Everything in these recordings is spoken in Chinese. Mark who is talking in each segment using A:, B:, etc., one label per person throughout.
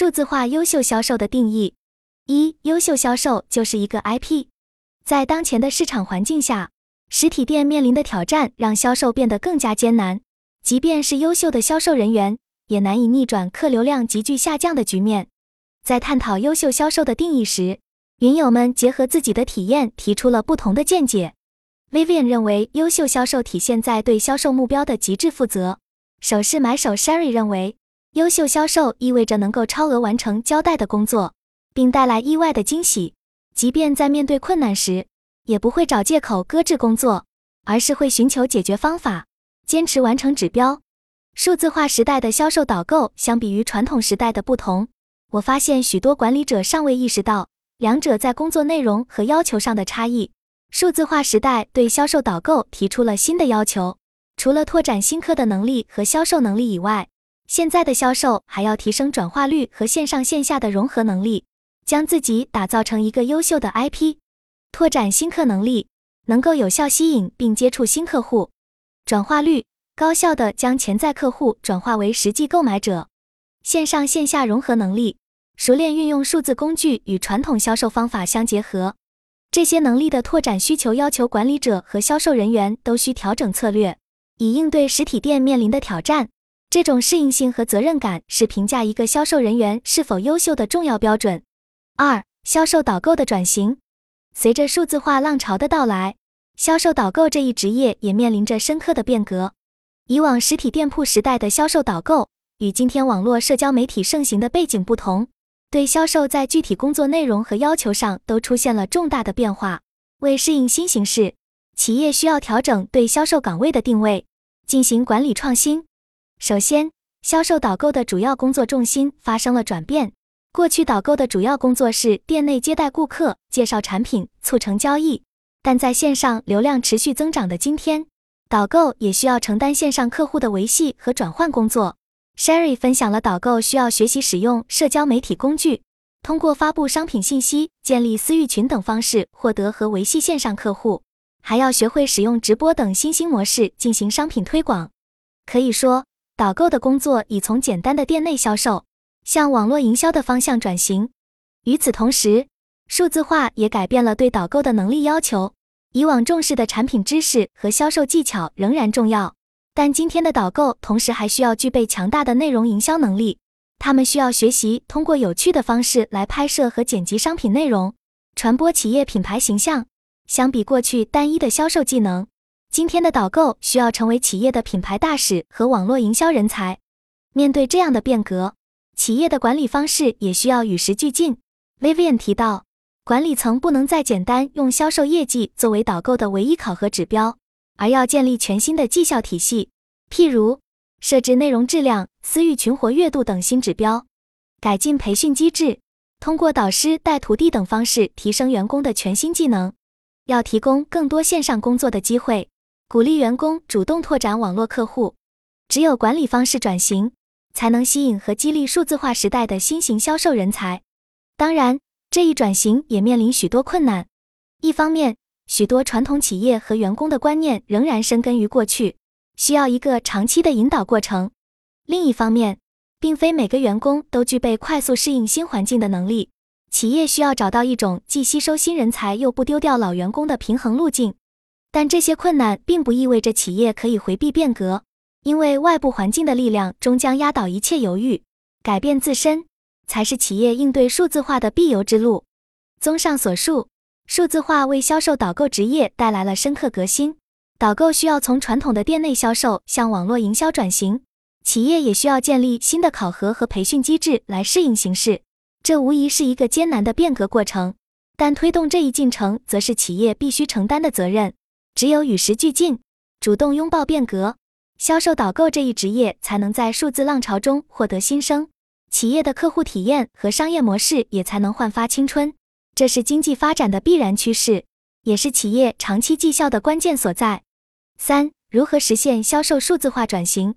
A: 数字化优秀销售的定义：一、优秀销售就是一个 IP。在当前的市场环境下，实体店面临的挑战让销售变得更加艰难。即便是优秀的销售人员，也难以逆转客流量急剧下降的局面。在探讨优秀销售的定义时，云友们结合自己的体验，提出了不同的见解。Vivian 认为，优秀销售体现在对销售目标的极致负责。首饰买手 Sherry 认为，优秀销售意味着能够超额完成交代的工作，并带来意外的惊喜。即便在面对困难时，也不会找借口搁置工作，而是会寻求解决方法，坚持完成指标。数字化时代的销售导购相比于传统时代的不同，我发现许多管理者尚未意识到两者在工作内容和要求上的差异。数字化时代对销售导购提出了新的要求，除了拓展新客的能力和销售能力以外，现在的销售还要提升转化率和线上线下的融合能力，将自己打造成一个优秀的 IP。拓展新客能力，能够有效吸引并接触新客户；转化率，高效的将潜在客户转化为实际购买者；线上线下融合能力，熟练运用数字工具与传统销售方法相结合。这些能力的拓展需求要求管理者和销售人员都需调整策略，以应对实体店面临的挑战。这种适应性和责任感是评价一个销售人员是否优秀的重要标准。二、销售导购的转型。随着数字化浪潮的到来，销售导购这一职业也面临着深刻的变革。以往实体店铺时代的销售导购与今天网络社交媒体盛行的背景不同，对销售在具体工作内容和要求上都出现了重大的变化。为适应新形势，企业需要调整对销售岗位的定位，进行管理创新。首先，销售导购的主要工作重心发生了转变。过去导购的主要工作是店内接待顾客、介绍产品、促成交易，但在线上流量持续增长的今天，导购也需要承担线上客户的维系和转换工作。Sherry 分享了导购需要学习使用社交媒体工具，通过发布商品信息、建立私域群等方式获得和维系线上客户，还要学会使用直播等新兴模式进行商品推广。可以说，导购的工作已从简单的店内销售。向网络营销的方向转型。与此同时，数字化也改变了对导购的能力要求。以往重视的产品知识和销售技巧仍然重要，但今天的导购同时还需要具备强大的内容营销能力。他们需要学习通过有趣的方式来拍摄和剪辑商品内容，传播企业品牌形象。相比过去单一的销售技能，今天的导购需要成为企业的品牌大使和网络营销人才。面对这样的变革，企业的管理方式也需要与时俱进。Vivian 提到，管理层不能再简单用销售业绩作为导购的唯一考核指标，而要建立全新的绩效体系，譬如设置内容质量、私域群活跃度等新指标，改进培训机制，通过导师带徒弟等方式提升员工的全新技能。要提供更多线上工作的机会，鼓励员工主动拓展网络客户。只有管理方式转型。才能吸引和激励数字化时代的新型销售人才。当然，这一转型也面临许多困难。一方面，许多传统企业和员工的观念仍然深根于过去，需要一个长期的引导过程；另一方面，并非每个员工都具备快速适应新环境的能力。企业需要找到一种既吸收新人才又不丢掉老员工的平衡路径。但这些困难并不意味着企业可以回避变革。因为外部环境的力量终将压倒一切犹豫，改变自身才是企业应对数字化的必由之路。综上所述，数字化为销售导购职业带来了深刻革新。导购需要从传统的店内销售向网络营销转型，企业也需要建立新的考核和培训机制来适应形势。这无疑是一个艰难的变革过程，但推动这一进程则是企业必须承担的责任。只有与时俱进，主动拥抱变革。销售导购这一职业才能在数字浪潮中获得新生，企业的客户体验和商业模式也才能焕发青春。这是经济发展的必然趋势，也是企业长期绩效的关键所在。三、如何实现销售数字化转型？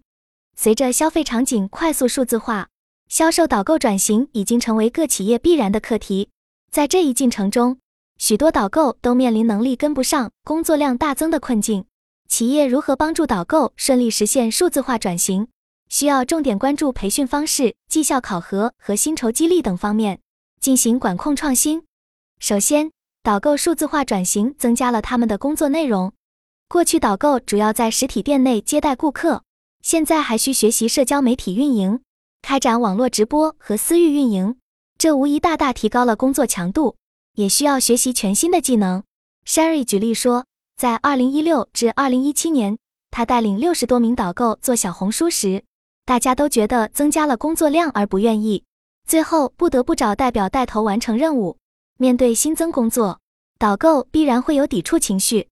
A: 随着消费场景快速数字化，销售导购转型已经成为各企业必然的课题。在这一进程中，许多导购都面临能力跟不上、工作量大增的困境。企业如何帮助导购顺利实现数字化转型？需要重点关注培训方式、绩效考核和薪酬激励等方面，进行管控创新。首先，导购数字化转型增加了他们的工作内容。过去导购主要在实体店内接待顾客，现在还需学习社交媒体运营，开展网络直播和私域运营，这无疑大大提高了工作强度，也需要学习全新的技能。Sherry 举例说，在2016至2017年，他带领六十多名导购做小红书时，大家都觉得增加了工作量而不愿意，最后不得不找代表带头完成任务。面对新增工作，导购必然会有抵触情绪。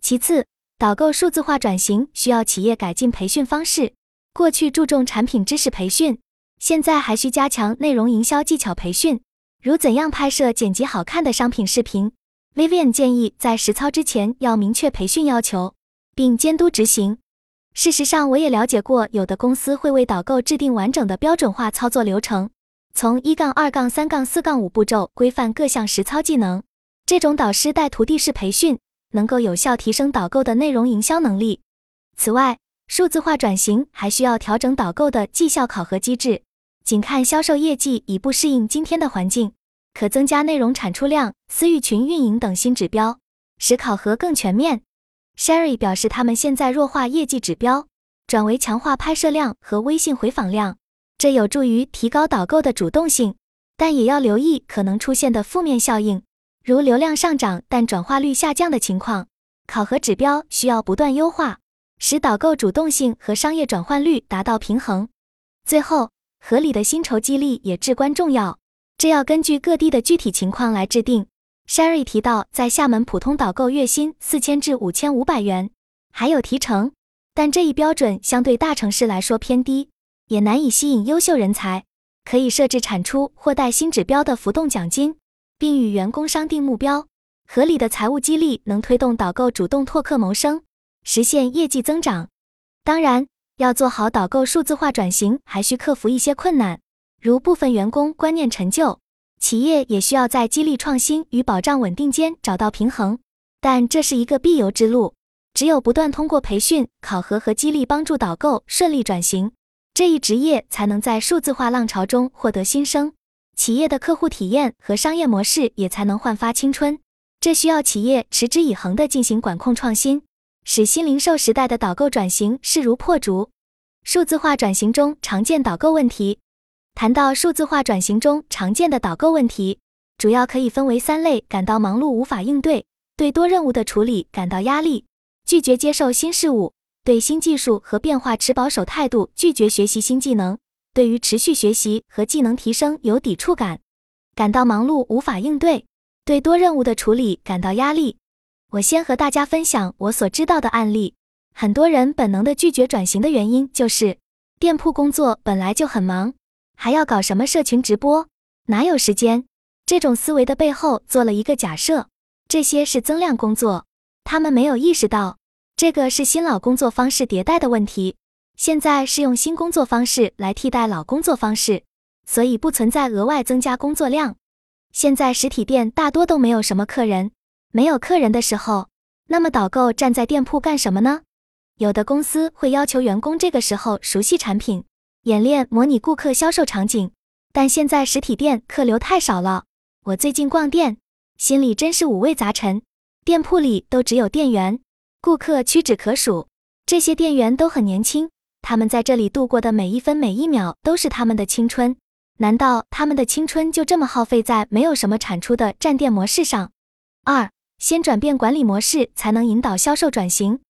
A: 其次，导购数字化转型需要企业改进培训方式。过去注重产品知识培训，现在还需加强内容营销技巧培训，如怎样拍摄剪辑好看的商品视频。Vivian 建议在实操之前要明确培训要求，并监督执行。事实上，我也了解过，有的公司会为导购制定完整的标准化操作流程，从一杠二杠三杠四杠五步骤规范各项实操技能。这种导师带徒弟式培训。能够有效提升导购的内容营销能力。此外，数字化转型还需要调整导购的绩效考核机制。仅看销售业绩已不适应今天的环境，可增加内容产出量、私域群运营等新指标，使考核更全面。Sherry 表示，他们现在弱化业绩指标，转为强化拍摄量和微信回访量，这有助于提高导购的主动性，但也要留意可能出现的负面效应。如流量上涨但转化率下降的情况，考核指标需要不断优化，使导购主动性和商业转换率达到平衡。最后，合理的薪酬激励也至关重要，这要根据各地的具体情况来制定。Sherry 提到，在厦门普通导购月薪四千至五千五百元，还有提成，但这一标准相对大城市来说偏低，也难以吸引优秀人才。可以设置产出或带薪指标的浮动奖金。并与员工商定目标，合理的财务激励能推动导购主动拓客谋生，实现业绩增长。当然，要做好导购数字化转型，还需克服一些困难，如部分员工观念陈旧。企业也需要在激励创新与保障稳定间找到平衡，但这是一个必由之路。只有不断通过培训、考核和激励，帮助导购顺利转型，这一职业才能在数字化浪潮中获得新生。企业的客户体验和商业模式也才能焕发青春，这需要企业持之以恒地进行管控创新，使新零售时代的导购转型势如破竹。数字化转型中常见导购问题，谈到数字化转型中常见的导购问题，主要可以分为三类：感到忙碌无法应对，对多任务的处理感到压力，拒绝接受新事物，对新技术和变化持保守态度，拒绝学习新技能。对于持续学习和技能提升有抵触感，感到忙碌无法应对，对多任务的处理感到压力。我先和大家分享我所知道的案例。很多人本能的拒绝转型的原因就是店铺工作本来就很忙，还要搞什么社群直播，哪有时间？这种思维的背后做了一个假设：这些是增量工作，他们没有意识到这个是新老工作方式迭代的问题。现在是用新工作方式来替代老工作方式，所以不存在额外增加工作量。现在实体店大多都没有什么客人，没有客人的时候，那么导购站在店铺干什么呢？有的公司会要求员工这个时候熟悉产品，演练模拟顾客销售场景。但现在实体店客流太少了，我最近逛店，心里真是五味杂陈。店铺里都只有店员，顾客屈指可数，这些店员都很年轻。他们在这里度过的每一分每一秒都是他们的青春，难道他们的青春就这么耗费在没有什么产出的站店模式上？二，先转变管理模式，才能引导销售转型。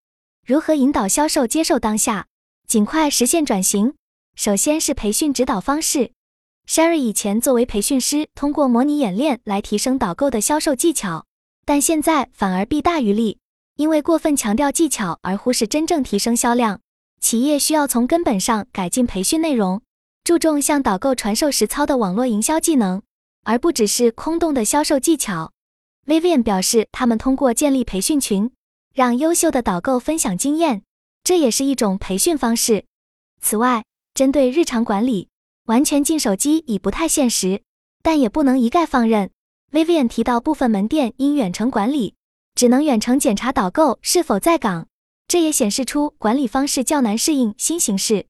A: 如何引导销售接受当下，尽快实现转型？首先是培训指导方式。Sherry 以前作为培训师，通过模拟演练来提升导购的销售技巧，但现在反而弊大于利，因为过分强调技巧而忽视真正提升销量。企业需要从根本上改进培训内容，注重向导购传授实操的网络营销技能，而不只是空洞的销售技巧。Vivian 表示，他们通过建立培训群，让优秀的导购分享经验，这也是一种培训方式。此外，针对日常管理，完全进手机已不太现实，但也不能一概放任。Vivian 提到，部分门店因远程管理，只能远程检查导购是否在岗。这也显示出管理方式较难适应新形势。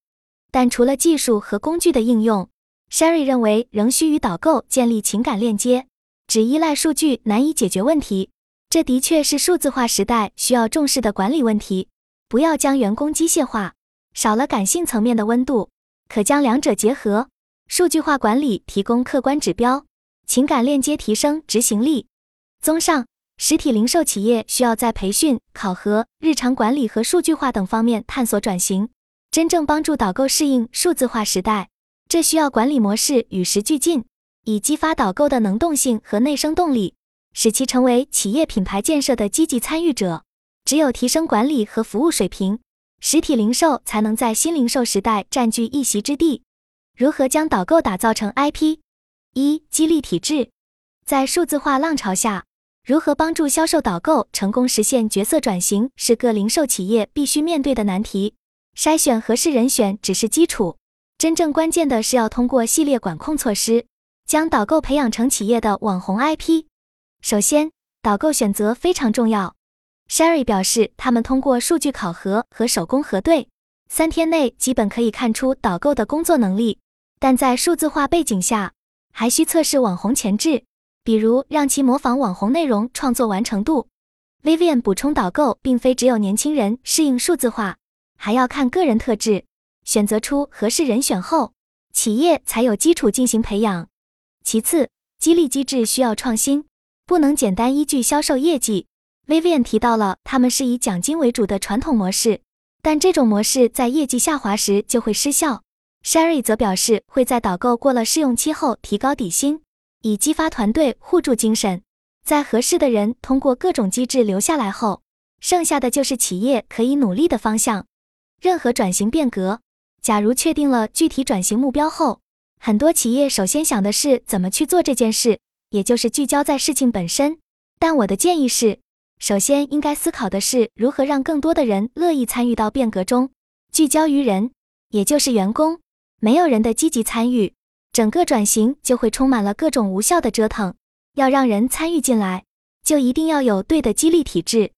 A: 但除了技术和工具的应用，Sherry 认为仍需与导购建立情感链接。只依赖数据难以解决问题，这的确是数字化时代需要重视的管理问题。不要将员工机械化，少了感性层面的温度，可将两者结合。数据化管理提供客观指标，情感链接提升执行力。综上，实体零售企业需要在培训、考核、日常管理和数据化等方面探索转型，真正帮助导购适应数字化时代。这需要管理模式与时俱进。以激发导购的能动性和内生动力，使其成为企业品牌建设的积极参与者。只有提升管理和服务水平，实体零售才能在新零售时代占据一席之地。如何将导购打造成 IP？一、激励体制。在数字化浪潮下，如何帮助销售导购成功实现角色转型，是各零售企业必须面对的难题。筛选合适人选只是基础，真正关键的是要通过系列管控措施。将导购培养成企业的网红 IP。首先，导购选择非常重要。Sherry 表示，他们通过数据考核和手工核对，三天内基本可以看出导购的工作能力。但在数字化背景下，还需测试网红前置，比如让其模仿网红内容创作完成度。Vivian 补充，导购并非只有年轻人适应数字化，还要看个人特质，选择出合适人选后，企业才有基础进行培养。其次，激励机制需要创新，不能简单依据销售业绩。Vivian 提到了他们是以奖金为主的传统模式，但这种模式在业绩下滑时就会失效。Sherry 则表示会在导购过了试用期后提高底薪，以激发团队互助精神。在合适的人通过各种机制留下来后，剩下的就是企业可以努力的方向。任何转型变革，假如确定了具体转型目标后，很多企业首先想的是怎么去做这件事，也就是聚焦在事情本身。但我的建议是，首先应该思考的是如何让更多的人乐意参与到变革中，聚焦于人，也就是员工。没有人的积极参与，整个转型就会充满了各种无效的折腾。要让人参与进来，就一定要有对的激励体制。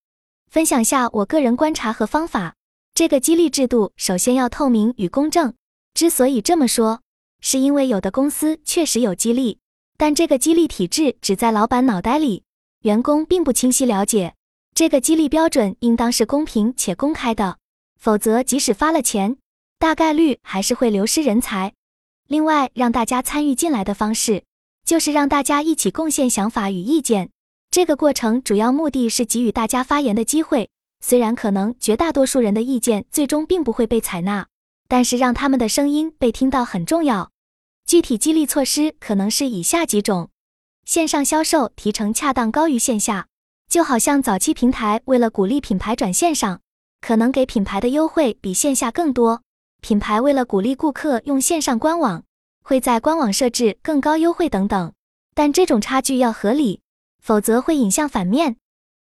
A: 分享下我个人观察和方法。这个激励制度首先要透明与公正。之所以这么说，是因为有的公司确实有激励，但这个激励体制只在老板脑袋里，员工并不清晰了解。这个激励标准应当是公平且公开的，否则即使发了钱，大概率还是会流失人才。另外，让大家参与进来的方式，就是让大家一起贡献想法与意见。这个过程主要目的是给予大家发言的机会，虽然可能绝大多数人的意见最终并不会被采纳，但是让他们的声音被听到很重要。具体激励措施可能是以下几种：线上销售提成恰当高于线下，就好像早期平台为了鼓励品牌转线上，可能给品牌的优惠比线下更多；品牌为了鼓励顾客用线上官网，会在官网设置更高优惠等等。但这种差距要合理，否则会引向反面。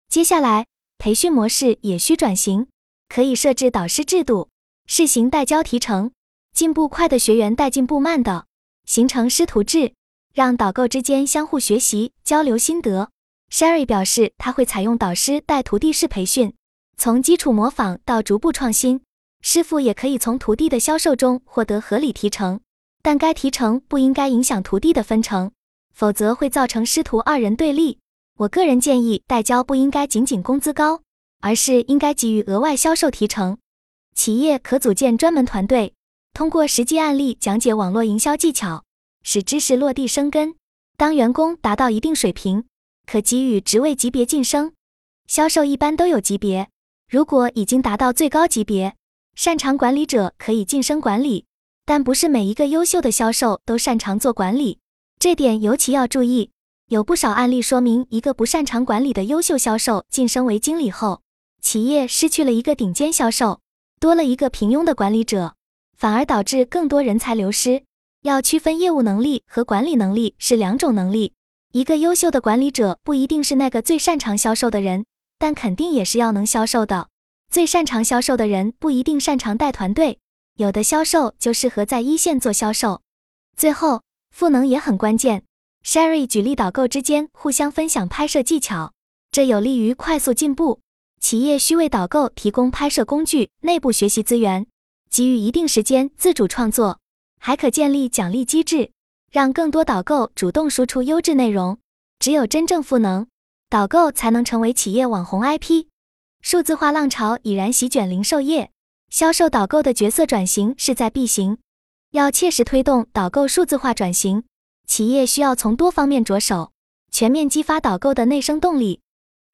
A: 接下来，培训模式也需转型，可以设置导师制度，试行代教提成，进步快的学员带进步慢的。形成师徒制，让导购之间相互学习、交流心得。Sherry 表示，他会采用导师带徒弟式培训，从基础模仿到逐步创新。师傅也可以从徒弟的销售中获得合理提成，但该提成不应该影响徒弟的分成，否则会造成师徒二人对立。我个人建议，代教不应该仅仅工资高，而是应该给予额外销售提成。企业可组建专门团队。通过实际案例讲解网络营销技巧，使知识落地生根。当员工达到一定水平，可给予职位级别晋升。销售一般都有级别，如果已经达到最高级别，擅长管理者可以晋升管理。但不是每一个优秀的销售都擅长做管理，这点尤其要注意。有不少案例说明，一个不擅长管理的优秀销售晋升为经理后，企业失去了一个顶尖销售，多了一个平庸的管理者。反而导致更多人才流失。要区分业务能力和管理能力是两种能力。一个优秀的管理者不一定是那个最擅长销售的人，但肯定也是要能销售的。最擅长销售的人不一定擅长带团队，有的销售就适合在一线做销售。最后，赋能也很关键。Sherry 举例，导购之间互相分享拍摄技巧，这有利于快速进步。企业需为导购提供拍摄工具、内部学习资源。给予一定时间自主创作，还可建立奖励机制，让更多导购主动输出优质内容。只有真正赋能，导购才能成为企业网红 IP。数字化浪潮已然席卷零售业，销售导购的角色转型势在必行。要切实推动导购数字化转型，企业需要从多方面着手，全面激发导购的内生动力。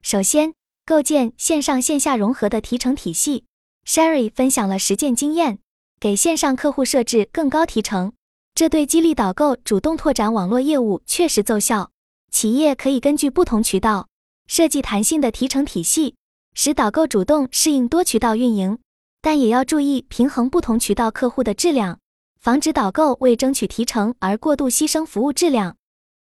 A: 首先，构建线上线下融合的提成体系。Sherry 分享了实践经验，给线上客户设置更高提成，这对激励导购主动拓展网络业务确实奏效。企业可以根据不同渠道设计弹性的提成体系，使导购主动适应多渠道运营，但也要注意平衡不同渠道客户的质量，防止导购为争取提成而过度牺牲服务质量。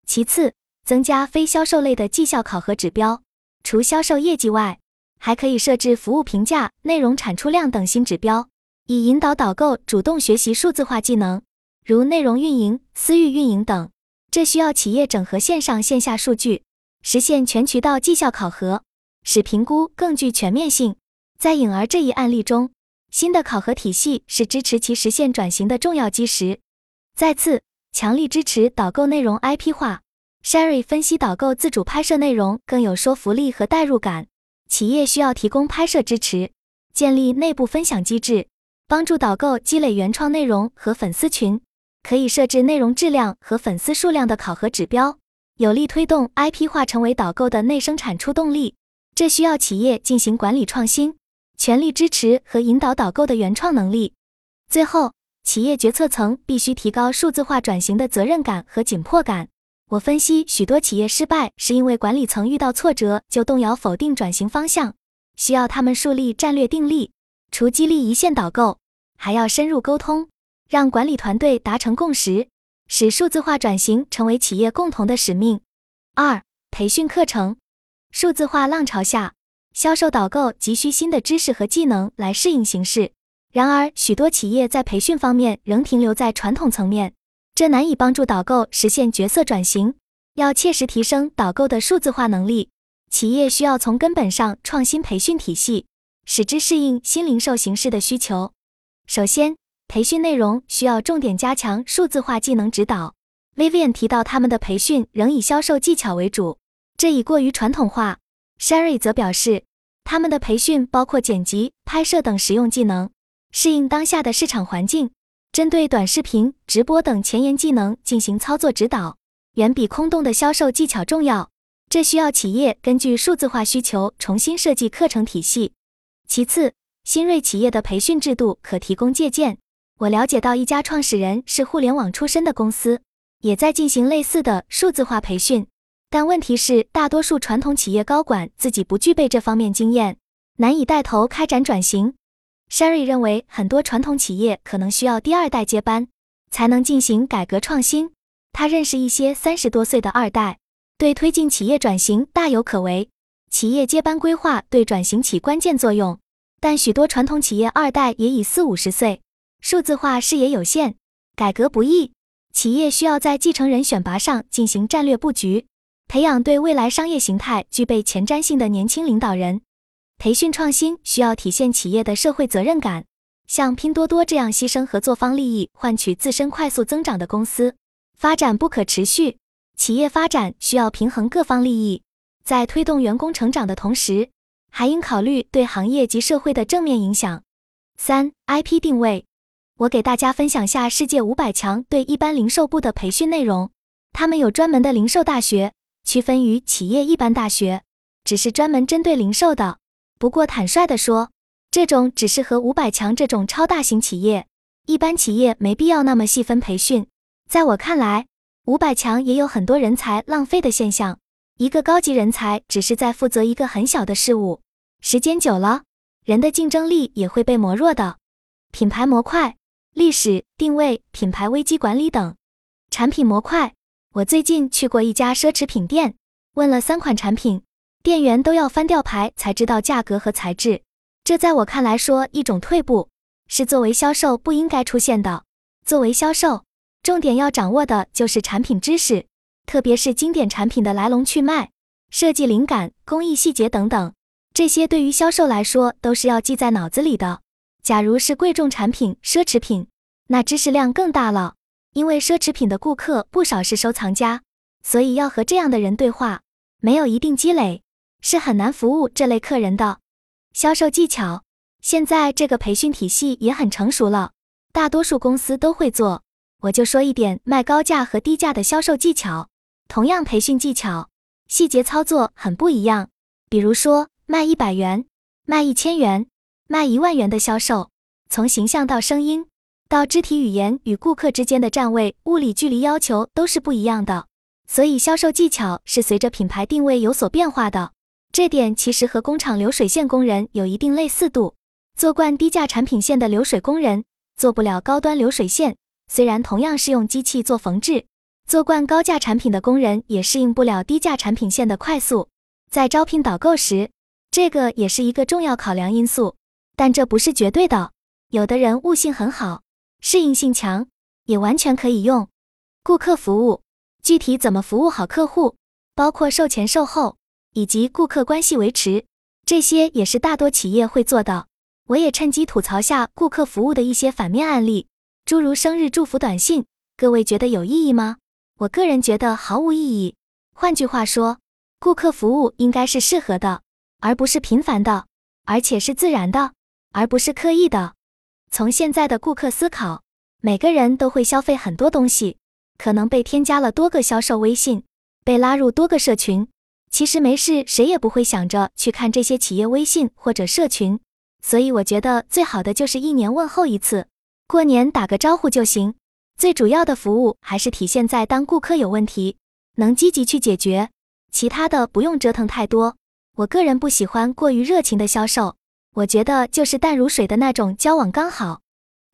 A: 其次，增加非销售类的绩效考核指标，除销售业绩外。还可以设置服务评价、内容产出量等新指标，以引导导购主动学习数字化技能，如内容运营、私域运营等。这需要企业整合线上线下数据，实现全渠道绩效考核，使评估更具全面性。在颖儿这一案例中，新的考核体系是支持其实现转型的重要基石。再次，强力支持导购内容 IP 化。Sherry 分析，导购自主拍摄内容更有说服力和代入感。企业需要提供拍摄支持，建立内部分享机制，帮助导购积累原创内容和粉丝群。可以设置内容质量和粉丝数量的考核指标，有力推动 IP 化成为导购的内生产出动力。这需要企业进行管理创新，全力支持和引导导购的原创能力。最后，企业决策层必须提高数字化转型的责任感和紧迫感。我分析，许多企业失败是因为管理层遇到挫折就动摇否定转型方向，需要他们树立战略定力。除激励一线导购，还要深入沟通，让管理团队达成共识，使数字化转型成为企业共同的使命。二、培训课程。数字化浪潮下，销售导购急需新的知识和技能来适应形势。然而，许多企业在培训方面仍停留在传统层面。这难以帮助导购实现角色转型。要切实提升导购的数字化能力，企业需要从根本上创新培训体系，使之适应新零售形式的需求。首先，培训内容需要重点加强数字化技能指导。Vivian 提到，他们的培训仍以销售技巧为主，这已过于传统化。Sherry 则表示，他们的培训包括剪辑、拍摄等实用技能，适应当下的市场环境。针对短视频、直播等前沿技能进行操作指导，远比空洞的销售技巧重要。这需要企业根据数字化需求重新设计课程体系。其次，新锐企业的培训制度可提供借鉴。我了解到一家创始人是互联网出身的公司，也在进行类似的数字化培训。但问题是，大多数传统企业高管自己不具备这方面经验，难以带头开展转型。Sherry 认为，很多传统企业可能需要第二代接班，才能进行改革创新。他认识一些三十多岁的二代，对推进企业转型大有可为。企业接班规划对转型起关键作用，但许多传统企业二代也已四五十岁，数字化视野有限，改革不易。企业需要在继承人选拔上进行战略布局，培养对未来商业形态具备前瞻性的年轻领导人。培训创新需要体现企业的社会责任感，像拼多多这样牺牲合作方利益换取自身快速增长的公司，发展不可持续。企业发展需要平衡各方利益，在推动员工成长的同时，还应考虑对行业及社会的正面影响。三、IP 定位，我给大家分享下世界五百强对一般零售部的培训内容。他们有专门的零售大学，区分于企业一般大学，只是专门针对零售的。不过，坦率地说，这种只适合五百强这种超大型企业，一般企业没必要那么细分培训。在我看来，五百强也有很多人才浪费的现象。一个高级人才只是在负责一个很小的事物，时间久了，人的竞争力也会被磨弱的。品牌模块、历史定位、品牌危机管理等。产品模块，我最近去过一家奢侈品店，问了三款产品。店员都要翻吊牌才知道价格和材质，这在我看来说一种退步，是作为销售不应该出现的。作为销售，重点要掌握的就是产品知识，特别是经典产品的来龙去脉、设计灵感、工艺细节等等，这些对于销售来说都是要记在脑子里的。假如是贵重产品、奢侈品，那知识量更大了，因为奢侈品的顾客不少是收藏家，所以要和这样的人对话，没有一定积累，是很难服务这类客人的。销售技巧，现在这个培训体系也很成熟了，大多数公司都会做。我就说一点卖高价和低价的销售技巧，同样培训技巧，细节操作很不一样。比如说卖一百元、卖一千元、卖一万元的销售，从形象到声音，到肢体语言与顾客之间的站位、物理距离要求都是不一样的，所以销售技巧是随着品牌定位有所变化的。这点其实和工厂流水线工人有一定类似度，做惯低价产品线的流水工人，做不了高端流水线。虽然同样是用机器做缝制，做惯高价产品的工人也适应不了低价产品线的快速。在招聘导购时，这个也是一个重要考量因素，但这不是绝对的。有的人悟性很好，适应性强，也完全可以用。顾客服务具体怎么服务好客户，包括售前售后以及顾客关系维持，这些也是大多企业会做的。我也趁机吐槽下顾客服务的一些反面案例。诸如生日祝福短信，各位觉得有意义吗？我个人觉得毫无意义。换句话说，顾客服务应该是适合的，而不是频繁的，而且是自然的，而不是刻意的。从现在的顾客思考，每个人都会消费很多东西，可能被添加了多个销售微信，被拉入多个社群。其实没事，谁也不会想着去看这些企业微信或者社群。所以我觉得最好的就是一年问候一次。过年打个招呼就行，最主要的服务还是体现在当顾客有问题，能积极去解决，其他的不用折腾太多。我个人不喜欢过于热情的销售，我觉得就是淡如水的那种交往刚好。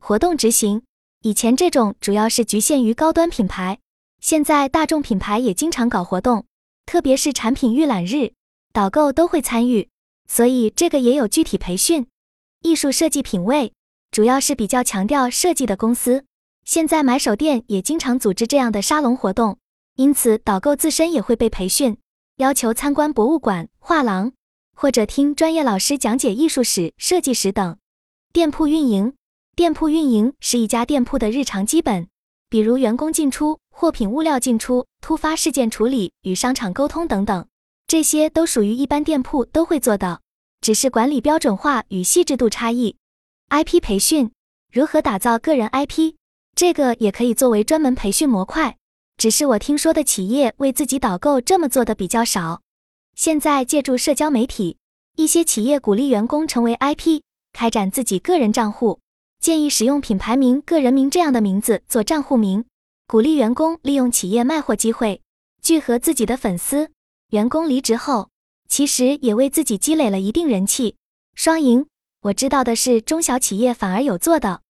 A: 活动执行，以前这种主要是局限于高端品牌，现在大众品牌也经常搞活动，特别是产品预览日，导购都会参与，所以这个也有具体培训。艺术设计品味。主要是比较强调设计的公司，现在买手店也经常组织这样的沙龙活动，因此导购自身也会被培训，要求参观博物馆、画廊，或者听专业老师讲解艺术史、设计史等。店铺运营，店铺运营是一家店铺的日常基本，比如员工进出、货品物料进出、突发事件处理、与商场沟通等等，这些都属于一般店铺都会做的，只是管理标准化与细致度差异。IP 培训如何打造个人 IP？这个也可以作为专门培训模块，只是我听说的企业为自己导购这么做的比较少。现在借助社交媒体，一些企业鼓励员工成为 IP，开展自己个人账户，建议使用品牌名、个人名这样的名字做账户名，鼓励员工利用企业卖货机会聚合自己的粉丝。员工离职后，其实也为自己积累了一定人气，双赢。我知道的是，中小企业反而有做的。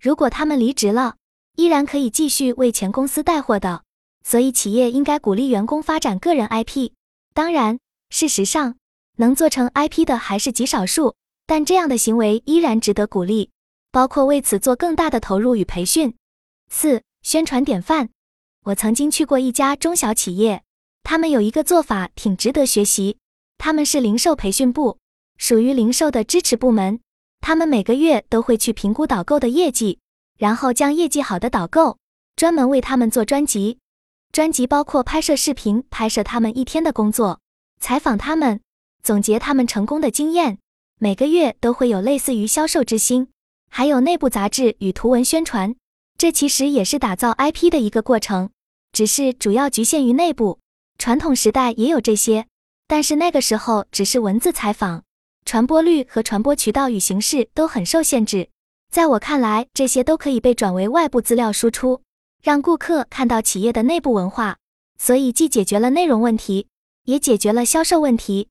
A: 如果他们离职了，依然可以继续为前公司带货的。所以，企业应该鼓励员工发展个人 IP。当然，事实上能做成 IP 的还是极少数，但这样的行为依然值得鼓励，包括为此做更大的投入与培训。四、宣传典范。我曾经去过一家中小企业，他们有一个做法挺值得学习。他们是零售培训部。属于零售的支持部门，他们每个月都会去评估导购的业绩，然后将业绩好的导购专门为他们做专辑。专辑包括拍摄视频，拍摄他们一天的工作，采访他们，总结他们成功的经验。每个月都会有类似于销售之星，还有内部杂志与图文宣传。这其实也是打造 IP 的一个过程，只是主要局限于内部。传统时代也有这些，但是那个时候只是文字采访。传播率和传播渠道与形式都很受限制，在我看来，这些都可以被转为外部资料输出，让顾客看到企业的内部文化。所以，既解决了内容问题，也解决了销售问题。